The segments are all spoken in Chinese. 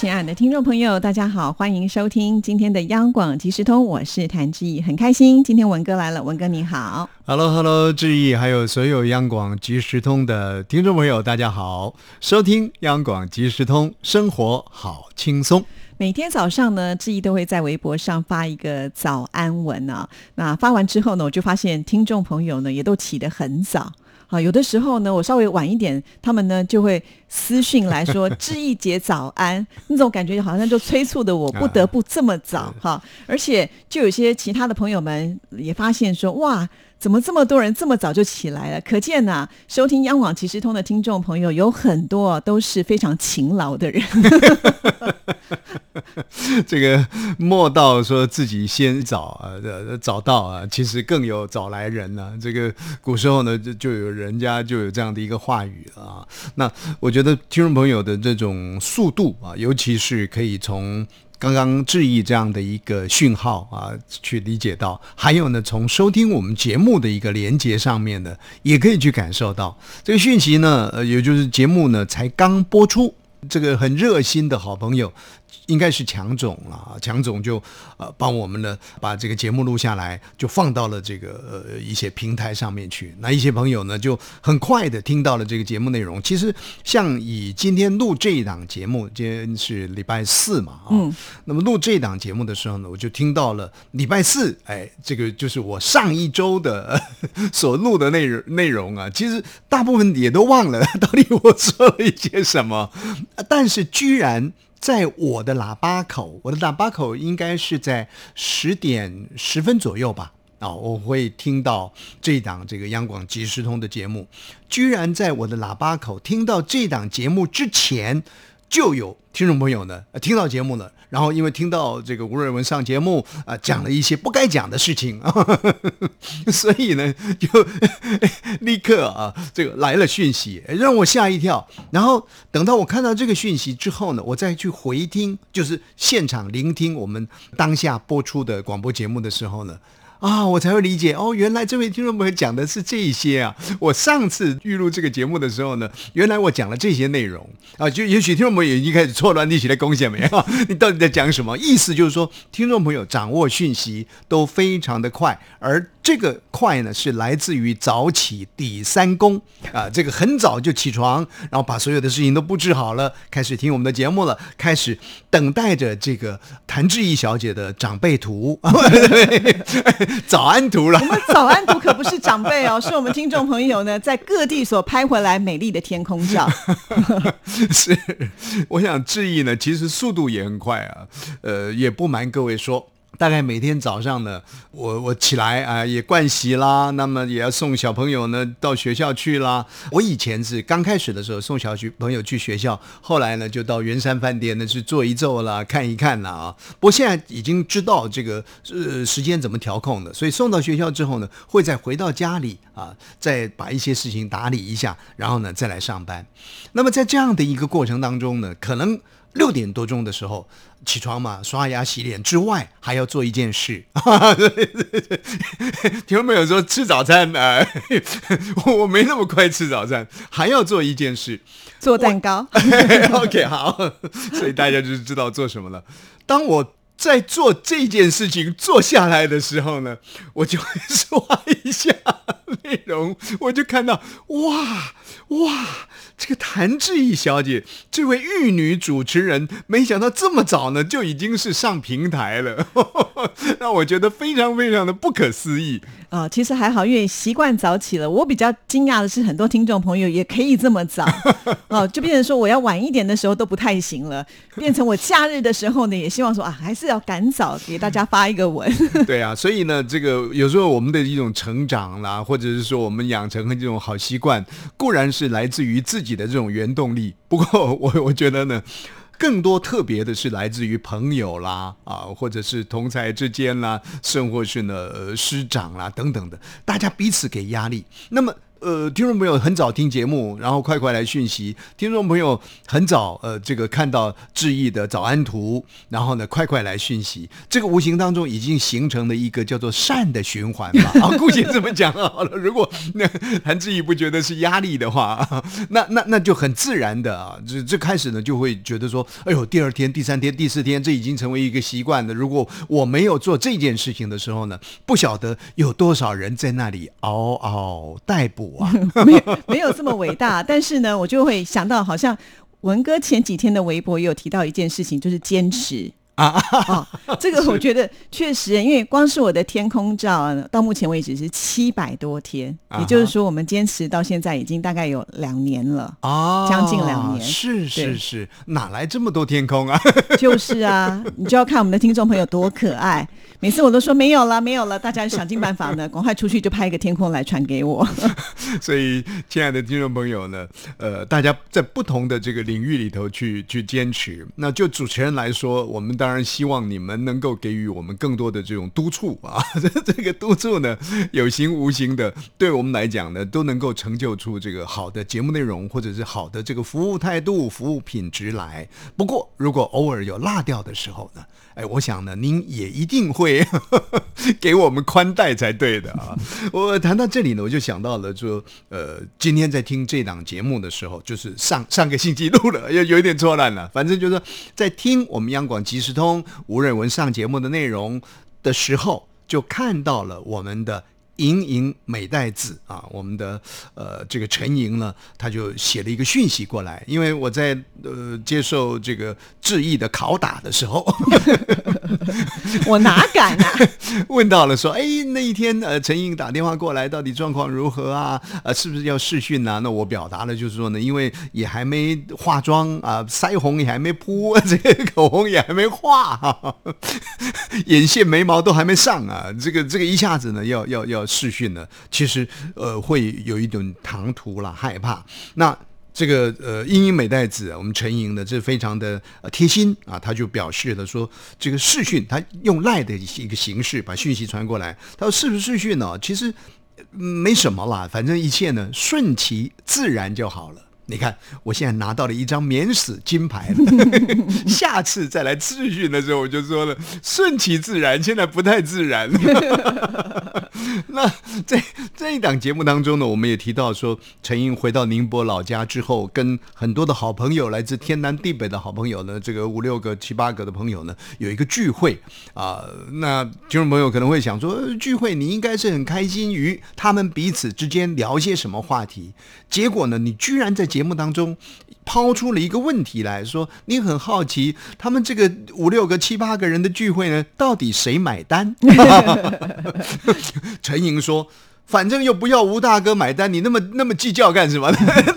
亲爱的听众朋友，大家好，欢迎收听今天的央广即时通，我是谭志毅，很开心今天文哥来了，文哥你好，Hello Hello，志毅，还有所有央广即时通的听众朋友，大家好，收听央广即时通，生活好轻松。每天早上呢，志毅都会在微博上发一个早安文啊，那发完之后呢，我就发现听众朋友呢也都起得很早。啊，有的时候呢，我稍微晚一点，他们呢就会私讯来说“ 志毅姐早安”，那种感觉好像就催促的我不得不这么早哈。而且就有些其他的朋友们也发现说：“哇，怎么这么多人这么早就起来了？”可见呐，收听央广即时通的听众朋友有很多都是非常勤劳的人。这个莫道说自己先早啊，早到啊，其实更有早来人呢。这个古时候呢，就就有人家就有这样的一个话语啊。那我觉得听众朋友的这种速度啊，尤其是可以从刚刚质疑这样的一个讯号啊，去理解到，还有呢，从收听我们节目的一个连接上面呢，也可以去感受到这个讯息呢，呃，也就是节目呢才刚播出，这个很热心的好朋友。应该是强总了，强总就呃帮我们呢把这个节目录下来，就放到了这个呃一些平台上面去。那一些朋友呢就很快的听到了这个节目内容。其实像以今天录这一档节目，今天是礼拜四嘛，啊，那么录这档节目的时候呢，我就听到了礼拜四，哎，这个就是我上一周的所录的内容内容啊。其实大部分也都忘了 到底我说了一些什么，但是居然。在我的喇叭口，我的喇叭口应该是在十点十分左右吧。啊，我会听到这档这个央广即时通的节目，居然在我的喇叭口听到这档节目之前，就有听众朋友呢听到节目了。然后因为听到这个吴瑞文上节目啊，讲了一些不该讲的事情，所以呢就 立刻啊这个来了讯息，让我吓一跳。然后等到我看到这个讯息之后呢，我再去回听，就是现场聆听我们当下播出的广播节目的时候呢。啊，我才会理解哦，原来这位听众朋友讲的是这些啊。我上次预录这个节目的时候呢，原来我讲了这些内容啊，就也许听众朋友已经开始错乱一起的贡献没有？你到底在讲什么？意思就是说，听众朋友掌握讯息都非常的快，而这个快呢，是来自于早起第三功啊，这个很早就起床，然后把所有的事情都布置好了，开始听我们的节目了，开始等待着这个谭志毅小姐的长辈图。早安图了，我们早安图可不是长辈哦，是我们听众朋友呢在各地所拍回来美丽的天空照。是，我想志毅呢，其实速度也很快啊，呃，也不瞒各位说。大概每天早上呢，我我起来啊，也盥洗啦，那么也要送小朋友呢到学校去啦。我以前是刚开始的时候送小学朋友去学校，后来呢就到圆山饭店呢去坐一坐啦，看一看啦啊。不过现在已经知道这个呃时间怎么调控的，所以送到学校之后呢，会再回到家里啊，再把一些事情打理一下，然后呢再来上班。那么在这样的一个过程当中呢，可能。六点多钟的时候起床嘛，刷牙洗脸之外，还要做一件事。听众朋友说吃早餐啊，我没那么快吃早餐，还要做一件事，做蛋糕。OK，好，所以大家就知道做什么了。当我在做这件事情做下来的时候呢，我就会刷一下内容，我就看到哇哇。这个谭志毅小姐，这位玉女主持人，没想到这么早呢就已经是上平台了，让我觉得非常非常的不可思议。啊，其实还好，因为习惯早起了。我比较惊讶的是，很多听众朋友也可以这么早，哦，就变成说我要晚一点的时候都不太行了，变成我假日的时候呢，也希望说啊，还是要赶早给大家发一个文。对啊，所以呢，这个有时候我们的一种成长啦，或者是说我们养成的这种好习惯，固然是来自于自己的这种原动力。不过我我觉得呢。更多特别的是来自于朋友啦，啊，或者是同才之间啦，甚或是呢师长啦等等的，大家彼此给压力。那么呃，听众朋友很早听节目，然后快快来讯息。听众朋友很早呃，这个看到志毅的早安图，然后呢，快快来讯息。这个无形当中已经形成了一个叫做善的循环吧。啊，姑且这么讲好了。如果那韩志毅不觉得是压力的话，那那那就很自然的啊。这这开始呢，就会觉得说，哎呦，第二天、第三天、第四天，这已经成为一个习惯了。如果我没有做这件事情的时候呢，不晓得有多少人在那里嗷嗷待哺。没有没有这么伟大，但是呢，我就会想到，好像文哥前几天的微博也有提到一件事情，就是坚持。啊。这个我觉得确实，因为光是我的天空照，到目前为止是七百多天，也就是说，我们坚持到现在已经大概有两年了哦，将近两年。是是是，哪来这么多天空啊？就是啊，你就要看我们的听众朋友多可爱。每次我都说没有了，没有了，大家想尽办法呢，赶快出去就拍一个天空来传给我。所以，亲爱的听众朋友呢，呃，大家在不同的这个领域里头去去坚持。那就主持人来说，我们当然当然希望你们能够给予我们更多的这种督促啊。这 这个督促呢，有形无形的，对我们来讲呢，都能够成就出这个好的节目内容，或者是好的这个服务态度、服务品质来。不过，如果偶尔有落掉的时候呢？哎，我想呢，您也一定会 给我们宽带才对的啊！我谈到这里呢，我就想到了，说呃，今天在听这档节目的时候，就是上上个星期录了，有有一点错乱了。反正就是在听我们央广即时通吴瑞文上节目的内容的时候，就看到了我们的。莹莹美代子啊，我们的呃这个陈莹呢，他就写了一个讯息过来，因为我在呃接受这个致意的拷打的时候，我哪敢啊？问到了说，哎，那一天呃陈莹打电话过来，到底状况如何啊？呃，是不是要试训啊？那我表达了就是说呢，因为也还没化妆啊，腮红也还没铺，这个口红也还没画，眼线眉毛都还没上啊，这个这个一下子呢要要要。视讯呢，其实呃会有一种唐突啦，害怕。那这个呃英英美代子，我们陈莹呢，这非常的贴心啊，他就表示了说，这个视讯他用赖的一个形式把讯息传过来。他说是不是视讯呢？其实没什么啦，反正一切呢顺其自然就好了。你看，我现在拿到了一张免死金牌了。下次再来咨询的时候，我就说了，顺其自然，现在不太自然。那在这一档节目当中呢，我们也提到说，陈英回到宁波老家之后，跟很多的好朋友，来自天南地北的好朋友呢，这个五六个、七八个的朋友呢，有一个聚会啊。那听众朋友可能会想说，聚会你应该是很开心于他们彼此之间聊些什么话题，结果呢，你居然在节节目当中抛出了一个问题来说，你很好奇他们这个五六个、七八个人的聚会呢，到底谁买单？陈莹说：“反正又不要吴大哥买单，你那么那么计较干什么？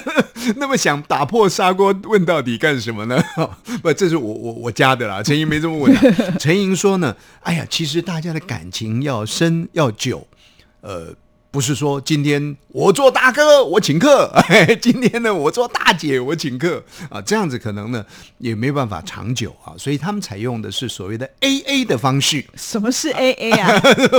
那么想打破砂锅问到底干什么呢？不，这是我我我加的啦。陈莹没这么问。陈莹说呢：哎呀，其实大家的感情要深要久，呃。”不是说今天我做大哥我请客，今天呢我做大姐我请客啊，这样子可能呢也没办法长久啊，所以他们采用的是所谓的 A A 的方式。什么是 A A 啊？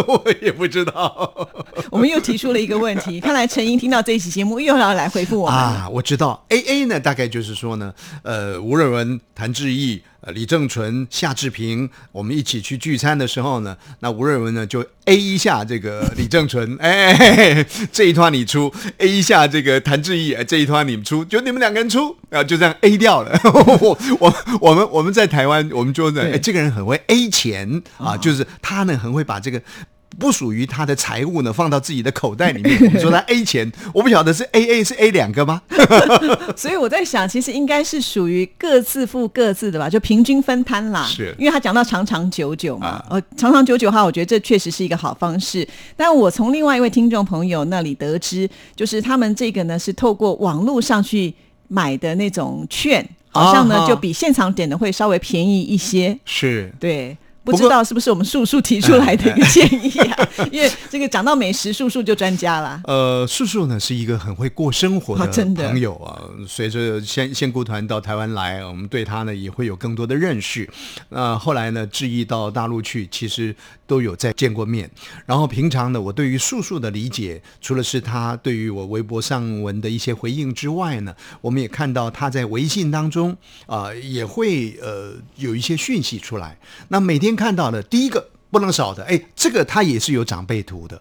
我也不知道。我们又提出了一个问题，看来陈英听到这一期节目又要来回复我们啊。我知道 A A 呢，大概就是说呢，呃，吴瑞文、谭志毅。李正淳、夏志平，我们一起去聚餐的时候呢，那吴瑞文呢就 A 一下这个李正淳，哎，这一团你出；A 一下这个谭志毅，哎这一团你们出，就你们两个人出，然后就这样 A 掉了。我我我们我们在台湾，我们就在，哎，这个人很会 A 钱啊，就是他呢很会把这个。不属于他的财物呢，放到自己的口袋里面。你说他 A 钱，我不晓得是 A A 是 A 两个吗？所以我在想，其实应该是属于各自付各自的吧，就平均分摊啦。是，因为他讲到长长久久嘛，呃，长长久久的话，我觉得这确实是一个好方式。但我从另外一位听众朋友那里得知，就是他们这个呢是透过网络上去买的那种券，好像呢就比现场点的会稍微便宜一些。是，对。不知道是不是我们素素提出来的一个建议啊？因为这个讲到美食，素素就专家了。呃，素素呢是一个很会过生活的朋友啊。随着仙仙姑团到台湾来，我们对他呢也会有更多的认识。那、后来呢，志毅到大陆去，其实都有再见过面。然后平常呢，我对于素素的理解，除了是他对于我微博上文的一些回应之外呢，我们也看到他在微信当中啊、也会呃有一些讯息出来。那每天看到的第一个。不能少的，哎，这个他也是有长辈图的。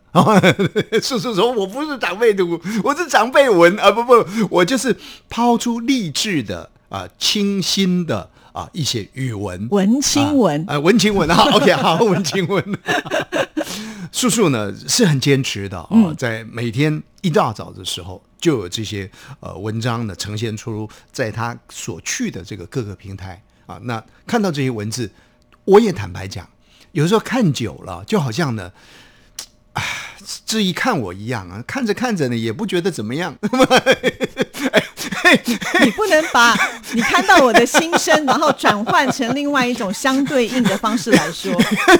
叔叔说：“我不是长辈图，我是长辈文啊！不不，我就是抛出励志的啊、清新的啊一些语文。”文青文啊，呃文青文啊，OK，好，文青文。叔叔呢是很坚持的啊、嗯在每天一大早的时候就有这些呃文章呢呈现出在他所去的这个各个平台啊。那看到这些文字，我也坦白讲，有时候看久了，就好像呢。唉志毅看我一样啊，看着看着呢，也不觉得怎么样。你不能把你看到我的心声，然后转换成另外一种相对应的方式来说，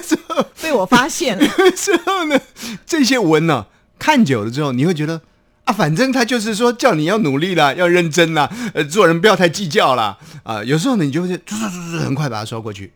被我发现了。之后呢，这些文呢、看久了之后，你会觉得啊，反正他就是说叫你要努力啦，要认真啦，呃，做人不要太计较啦，啊、有时候呢，你就会唰唰唰唰很快把它刷过去啊。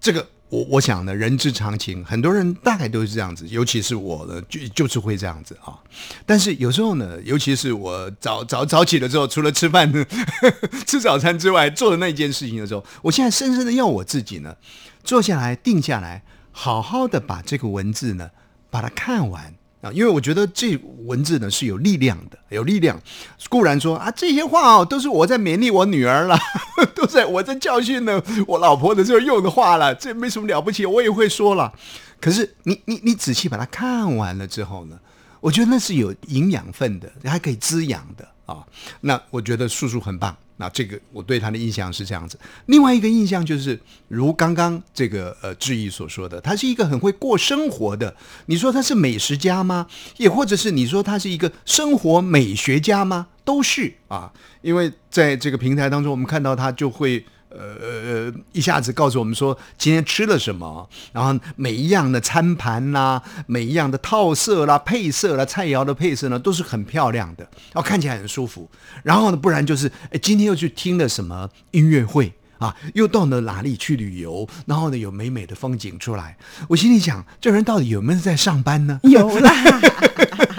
这个我我想呢，人之常情，很多人大概都是这样子，尤其是我呢，就就是会这样子啊。但是有时候呢，尤其是我早早早起了之后，除了吃饭呢 吃早餐之外，做的那件事情的时候，我现在深深的要我自己呢，坐下来定下来，好好的把这个文字呢，把它看完。啊，因为我觉得这文字呢是有力量的，有力量。固然说啊，这些话哦都是我在勉励我女儿啦，都在我在教训呢我老婆的时候用的话了，这没什么了不起，我也会说了。可是你你你仔细把它看完了之后呢，我觉得那是有营养分的，还可以滋养的啊。那我觉得叔叔很棒。那这个我对他的印象是这样子。另外一个印象就是，如刚刚这个呃志毅所说的，他是一个很会过生活的。你说他是美食家吗？也或者是你说他是一个生活美学家吗？都是啊，因为在这个平台当中，我们看到他就会。呃呃，一下子告诉我们说今天吃了什么，然后每一样的餐盘啦，每一样的套色啦、配色啦、菜肴的配色呢，都是很漂亮的，然后看起来很舒服。然后呢，不然就是哎，今天又去听了什么音乐会啊，又到了哪里去旅游，然后呢有美美的风景出来。我心里想，这人到底有没有在上班呢？有啦，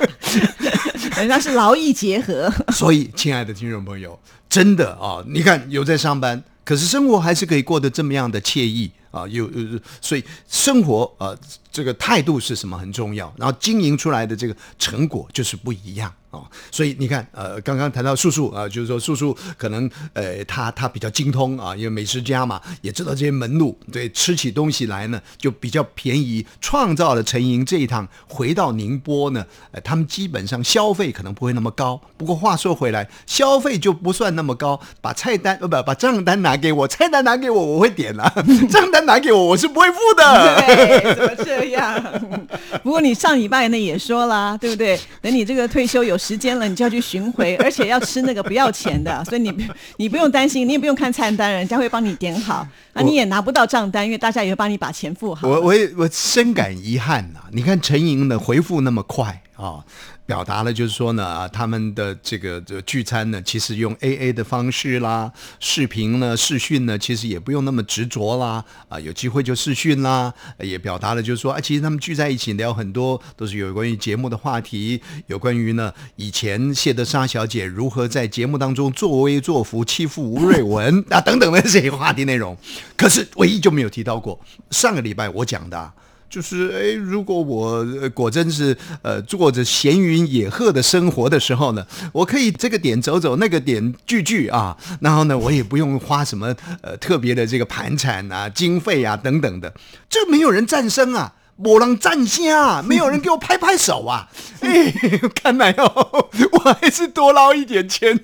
人家是劳逸结合。所以，亲爱的听众朋友，真的啊，你看有在上班，可是生活还是可以过得这么样的惬意。啊，有有，所以生活呃这个态度是什么很重要，然后经营出来的这个成果就是不一样啊。所以你看，呃，刚刚谈到素素啊，就是说素素可能呃他他比较精通啊，因为美食家嘛，也知道这些门路，对，吃起东西来呢就比较便宜，创造了陈莹这一趟回到宁波呢，呃，他们基本上消费可能不会那么高。不过话说回来，消费就不算那么高，把菜单呃不把账单拿给我，菜单拿给我我会点啊，账单拿给我我是不会付的。对，怎么这样？不过你上礼拜呢也说了，对不对？等你这个退休有时间了，你就要去巡回，而且要吃那个不要钱的，所以你你不用担心，你也不用看菜单，人家会帮你点好。那你也拿不到账单，因为大家也会帮你把钱付好。我我也我深感遗憾呐、你看陈莹的回复那么快啊、表达了就是说呢，他们的这个这聚餐呢，其实用 A A 的方式啦，视频呢、视讯呢，其实也不用那么执着啦，啊，有机会就视讯啦，也表达了就是说，啊，其实他们聚在一起聊很多都是有关于节目的话题，有关于呢以前谢德莎小姐如何在节目当中作威作福欺负吴瑞文 啊等等的这些话题内容，可是唯一就没有提到过上个礼拜我讲的、就是哎，如果我果真是呃过着闲云野鹤的生活的时候呢，我可以这个点走走，那个点聚聚啊，然后呢，我也不用花什么呃特别的这个盘缠啊、经费啊等等的，这没有人战胜啊。没人赞下，没有人给我拍拍手啊！哎，看来哦，我还是多捞一点钱，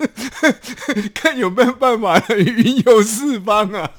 看有没有办法云游四方啊！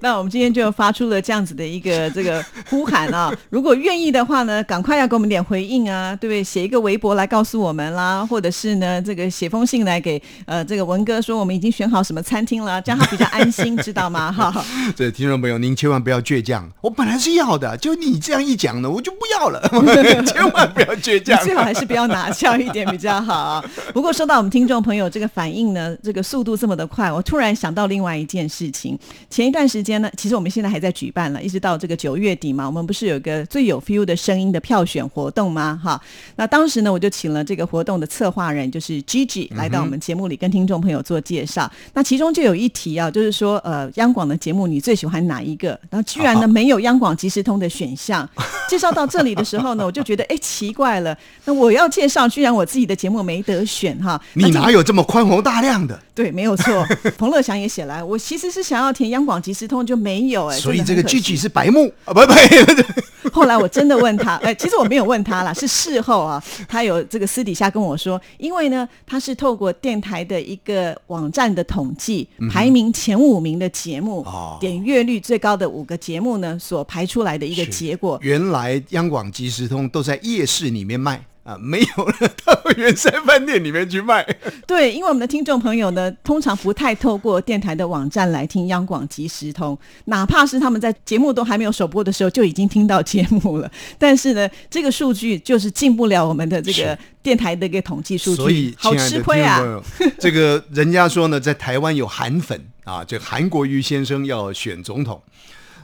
那我们今天就发出了这样子的一个这个呼喊啊！如果愿意的话呢，赶快要给我们点回应啊，对不对？写一个微博来告诉我们啦，或者是呢，这个写封信来给呃这个文哥说我们已经选好什么餐厅了，这样他比较安心，知道吗？哈！这听众朋友，您千万不要倔强，我本来是要的，就你这样一讲呢，我就不要了，千万不要倔强，最好还是不要拿翘一点比较好。不过说到我们听众朋友这个反应呢，这个速度这么的快，我突然想到另外一件事情，前一段时间呢，其实我们现在还在举办了，一直到这个九月底嘛，我们不是有个最有 feel 的声音的票选活动吗？哈，那当时呢，我就请了这个活动的策划人，就是 Gigi 来到我们节目里跟听众朋友做介绍。那其中就有一题啊，就是说呃，央广的节目你最喜欢哪一个？然后居然呢没有央广即时通的选项。介绍到这里的时候呢，我就觉得哎奇怪了，那我要介绍，居然我自己的节目没得选哈？你哪有这么宽宏大量的？对，没有错。彭乐祥也写来，我其实是想要填央广即时通就没有哎，所以这个 Gigi 是白目啊，不不。后来我真的问他，哎，其实我没有问他啦，是事后啊，他有这个私底下跟我说，因为呢，他是透过电台的一个网站的统计，排名前五名的节目，点阅率最高的五个节目呢，所排出来的一个结果。原来央广即时通都在夜市里面卖。啊，没有了，到圆山饭店里面去卖。对，因为我们的听众朋友呢，通常不太透过电台的网站来听央广即时通，哪怕是他们在节目都还没有首播的时候就已经听到节目了。但是呢，这个数据就是进不了我们的这个电台的一个统计数据，所以好吃亏啊。这个人家说呢，在台湾有韩粉啊，这韩国瑜先生要选总统。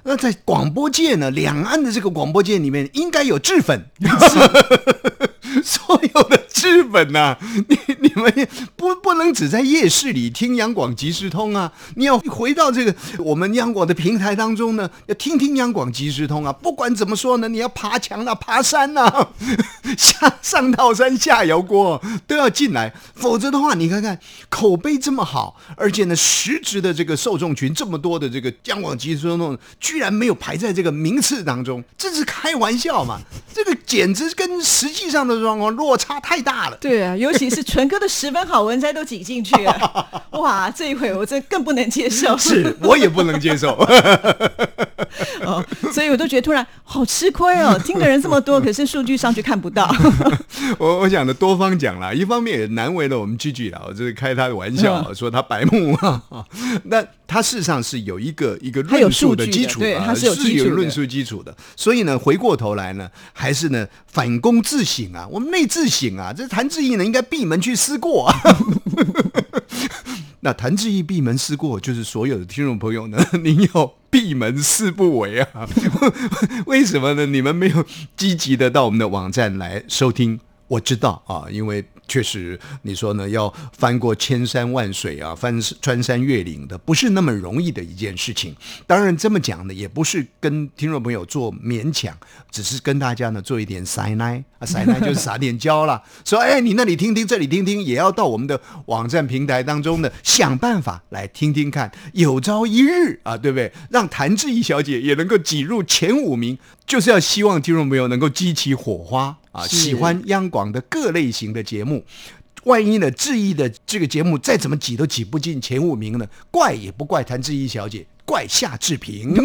那在广播界呢，两岸的这个广播界里面，应该有智粉。所有的日本 呐，你你们不不能只在夜市里听央广即时通啊！你要回到这个我们央广的平台当中呢，要听听央广即时通啊！不管怎么说呢，你要爬墙啊、爬山呐，下上套山下油锅都要进来，否则的话，你看看口碑这么好，而且呢，实质的这个受众群这么多的这个央广即时通，居然没有排在这个名次当中，这是开玩笑嘛？这个简直跟实际上的。状况落差太大了，对啊，尤其是纯哥的十分好文摘都挤进去了，哇，这一回我真更不能接受，是我也不能接受，哦，所以我都觉得突然好吃亏哦，听的人这么多，可是数据上去看不到。我我想的多方讲啦，一方面也难为了我们 G G 了，就是开他的玩笑，说他白目啊，那他事实上是有一个一个论述的基础啊，是有论述基础的，所以呢，回过头来呢，还是呢反躬自省啊。我们内自省啊，这谭志毅呢应该闭门去思过。啊。那谭志毅闭门思过，就是所有的听众朋友呢，您要闭门思不为啊？为什么呢？你们没有积极的到我们的网站来收听？我知道啊，因为。确实，你说呢？要翻过千山万水啊，翻穿山越岭的，不是那么容易的一件事情。当然，这么讲呢，也不是跟听众朋友做勉强，只是跟大家呢做一点撒奶啊，撒奶 就是撒点娇了。说，哎，你那里听听，这里听听，也要到我们的网站平台当中呢，想办法来听听看。有朝一日啊，对不对？让谭志怡小姐也能够挤入前五名，就是要希望听众朋友能够激起火花。啊，喜欢央广的各类型的节目，万一呢，志毅的这个节目再怎么挤都挤不进前五名呢？怪也不怪谭志毅小姐。怪夏志平。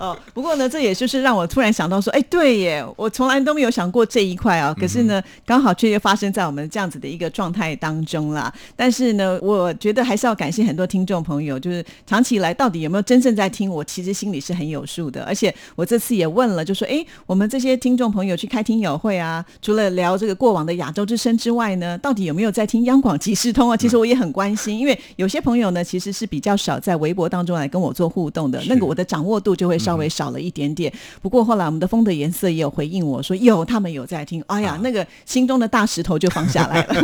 哦，不过呢，这也就是让我突然想到说，哎，对耶，我从来都没有想过这一块啊。可是呢，刚好却又发生在我们这样子的一个状态当中啦。但是呢，我觉得还是要感谢很多听众朋友，就是长期以来到底有没有真正在听我，其实心里是很有数的。而且我这次也问了，就说，哎，我们这些听众朋友去开听友会啊，除了聊这个过往的亚洲之声之外呢，到底有没有在听央广即时通啊？其实我也很关心，因为有些朋友呢，其实是比较。少在微博当中来跟我做互动的那个，我的掌握度就会稍微少了一点点。不过后来我们的风的颜色也有回应我说，有他们有在听，哎呀，那个心中的大石头就放下来了。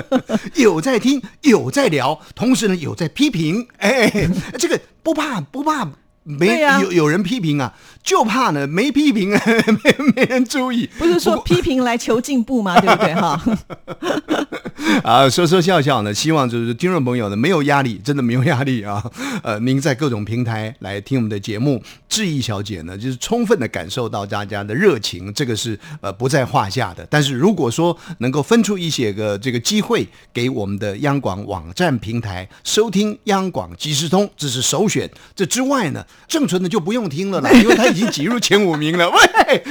有在听，有在聊，同时呢有在批评。哎，这个不怕不怕，没有有人批评啊，就怕呢没批评，没没人注意。不是说批评来求进步吗？对不对？哈。啊，说说笑笑呢，希望就是听众朋友呢没有压力，真的没有压力啊。呃，您在各种平台来听我们的节目，志毅小姐呢就是充分的感受到大家的热情，这个是呃不在话下的。但是如果说能够分出一些个这个机会给我们的央广网站平台收听央广即时通，这是首选。这之外呢，郑纯的就不用听了啦，因为他已经挤入前五名了。喂，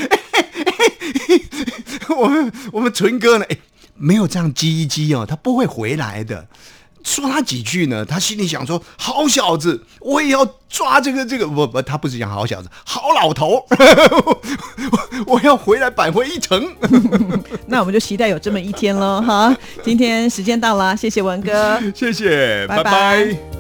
我们我们纯哥呢？哎。没有这样叽一叽哦，他不会回来的。说他几句呢，他心里想说：“好小子，我也要抓这个这个。”不不，他不是讲好小子，好老头，我要回来扳回一城。那我们就期待有这么一天喽，哈！今天时间到了，谢谢文哥，谢谢，拜拜。